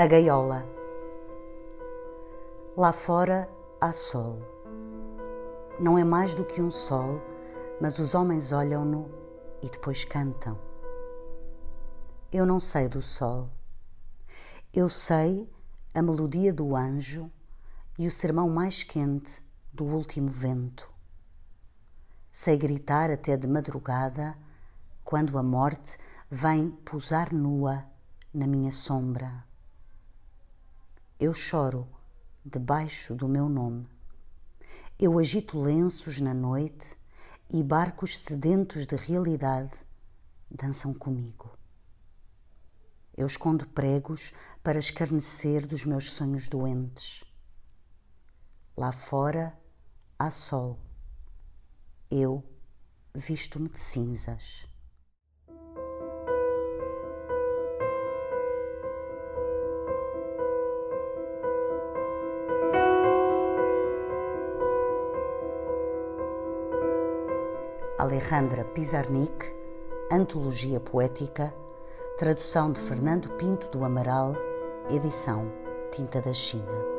A gaiola. Lá fora há sol. Não é mais do que um sol, mas os homens olham-no e depois cantam. Eu não sei do sol. Eu sei a melodia do anjo e o sermão mais quente do último vento. Sei gritar até de madrugada quando a morte vem pousar nua na minha sombra eu choro debaixo do meu nome. Eu agito lenços na noite e barcos sedentos de realidade dançam comigo. Eu escondo pregos para escarnecer dos meus sonhos doentes. Lá fora há sol. Eu visto-me de cinzas. Alejandra Pizarnik, Antologia Poética, tradução de Fernando Pinto do Amaral, edição Tinta da China.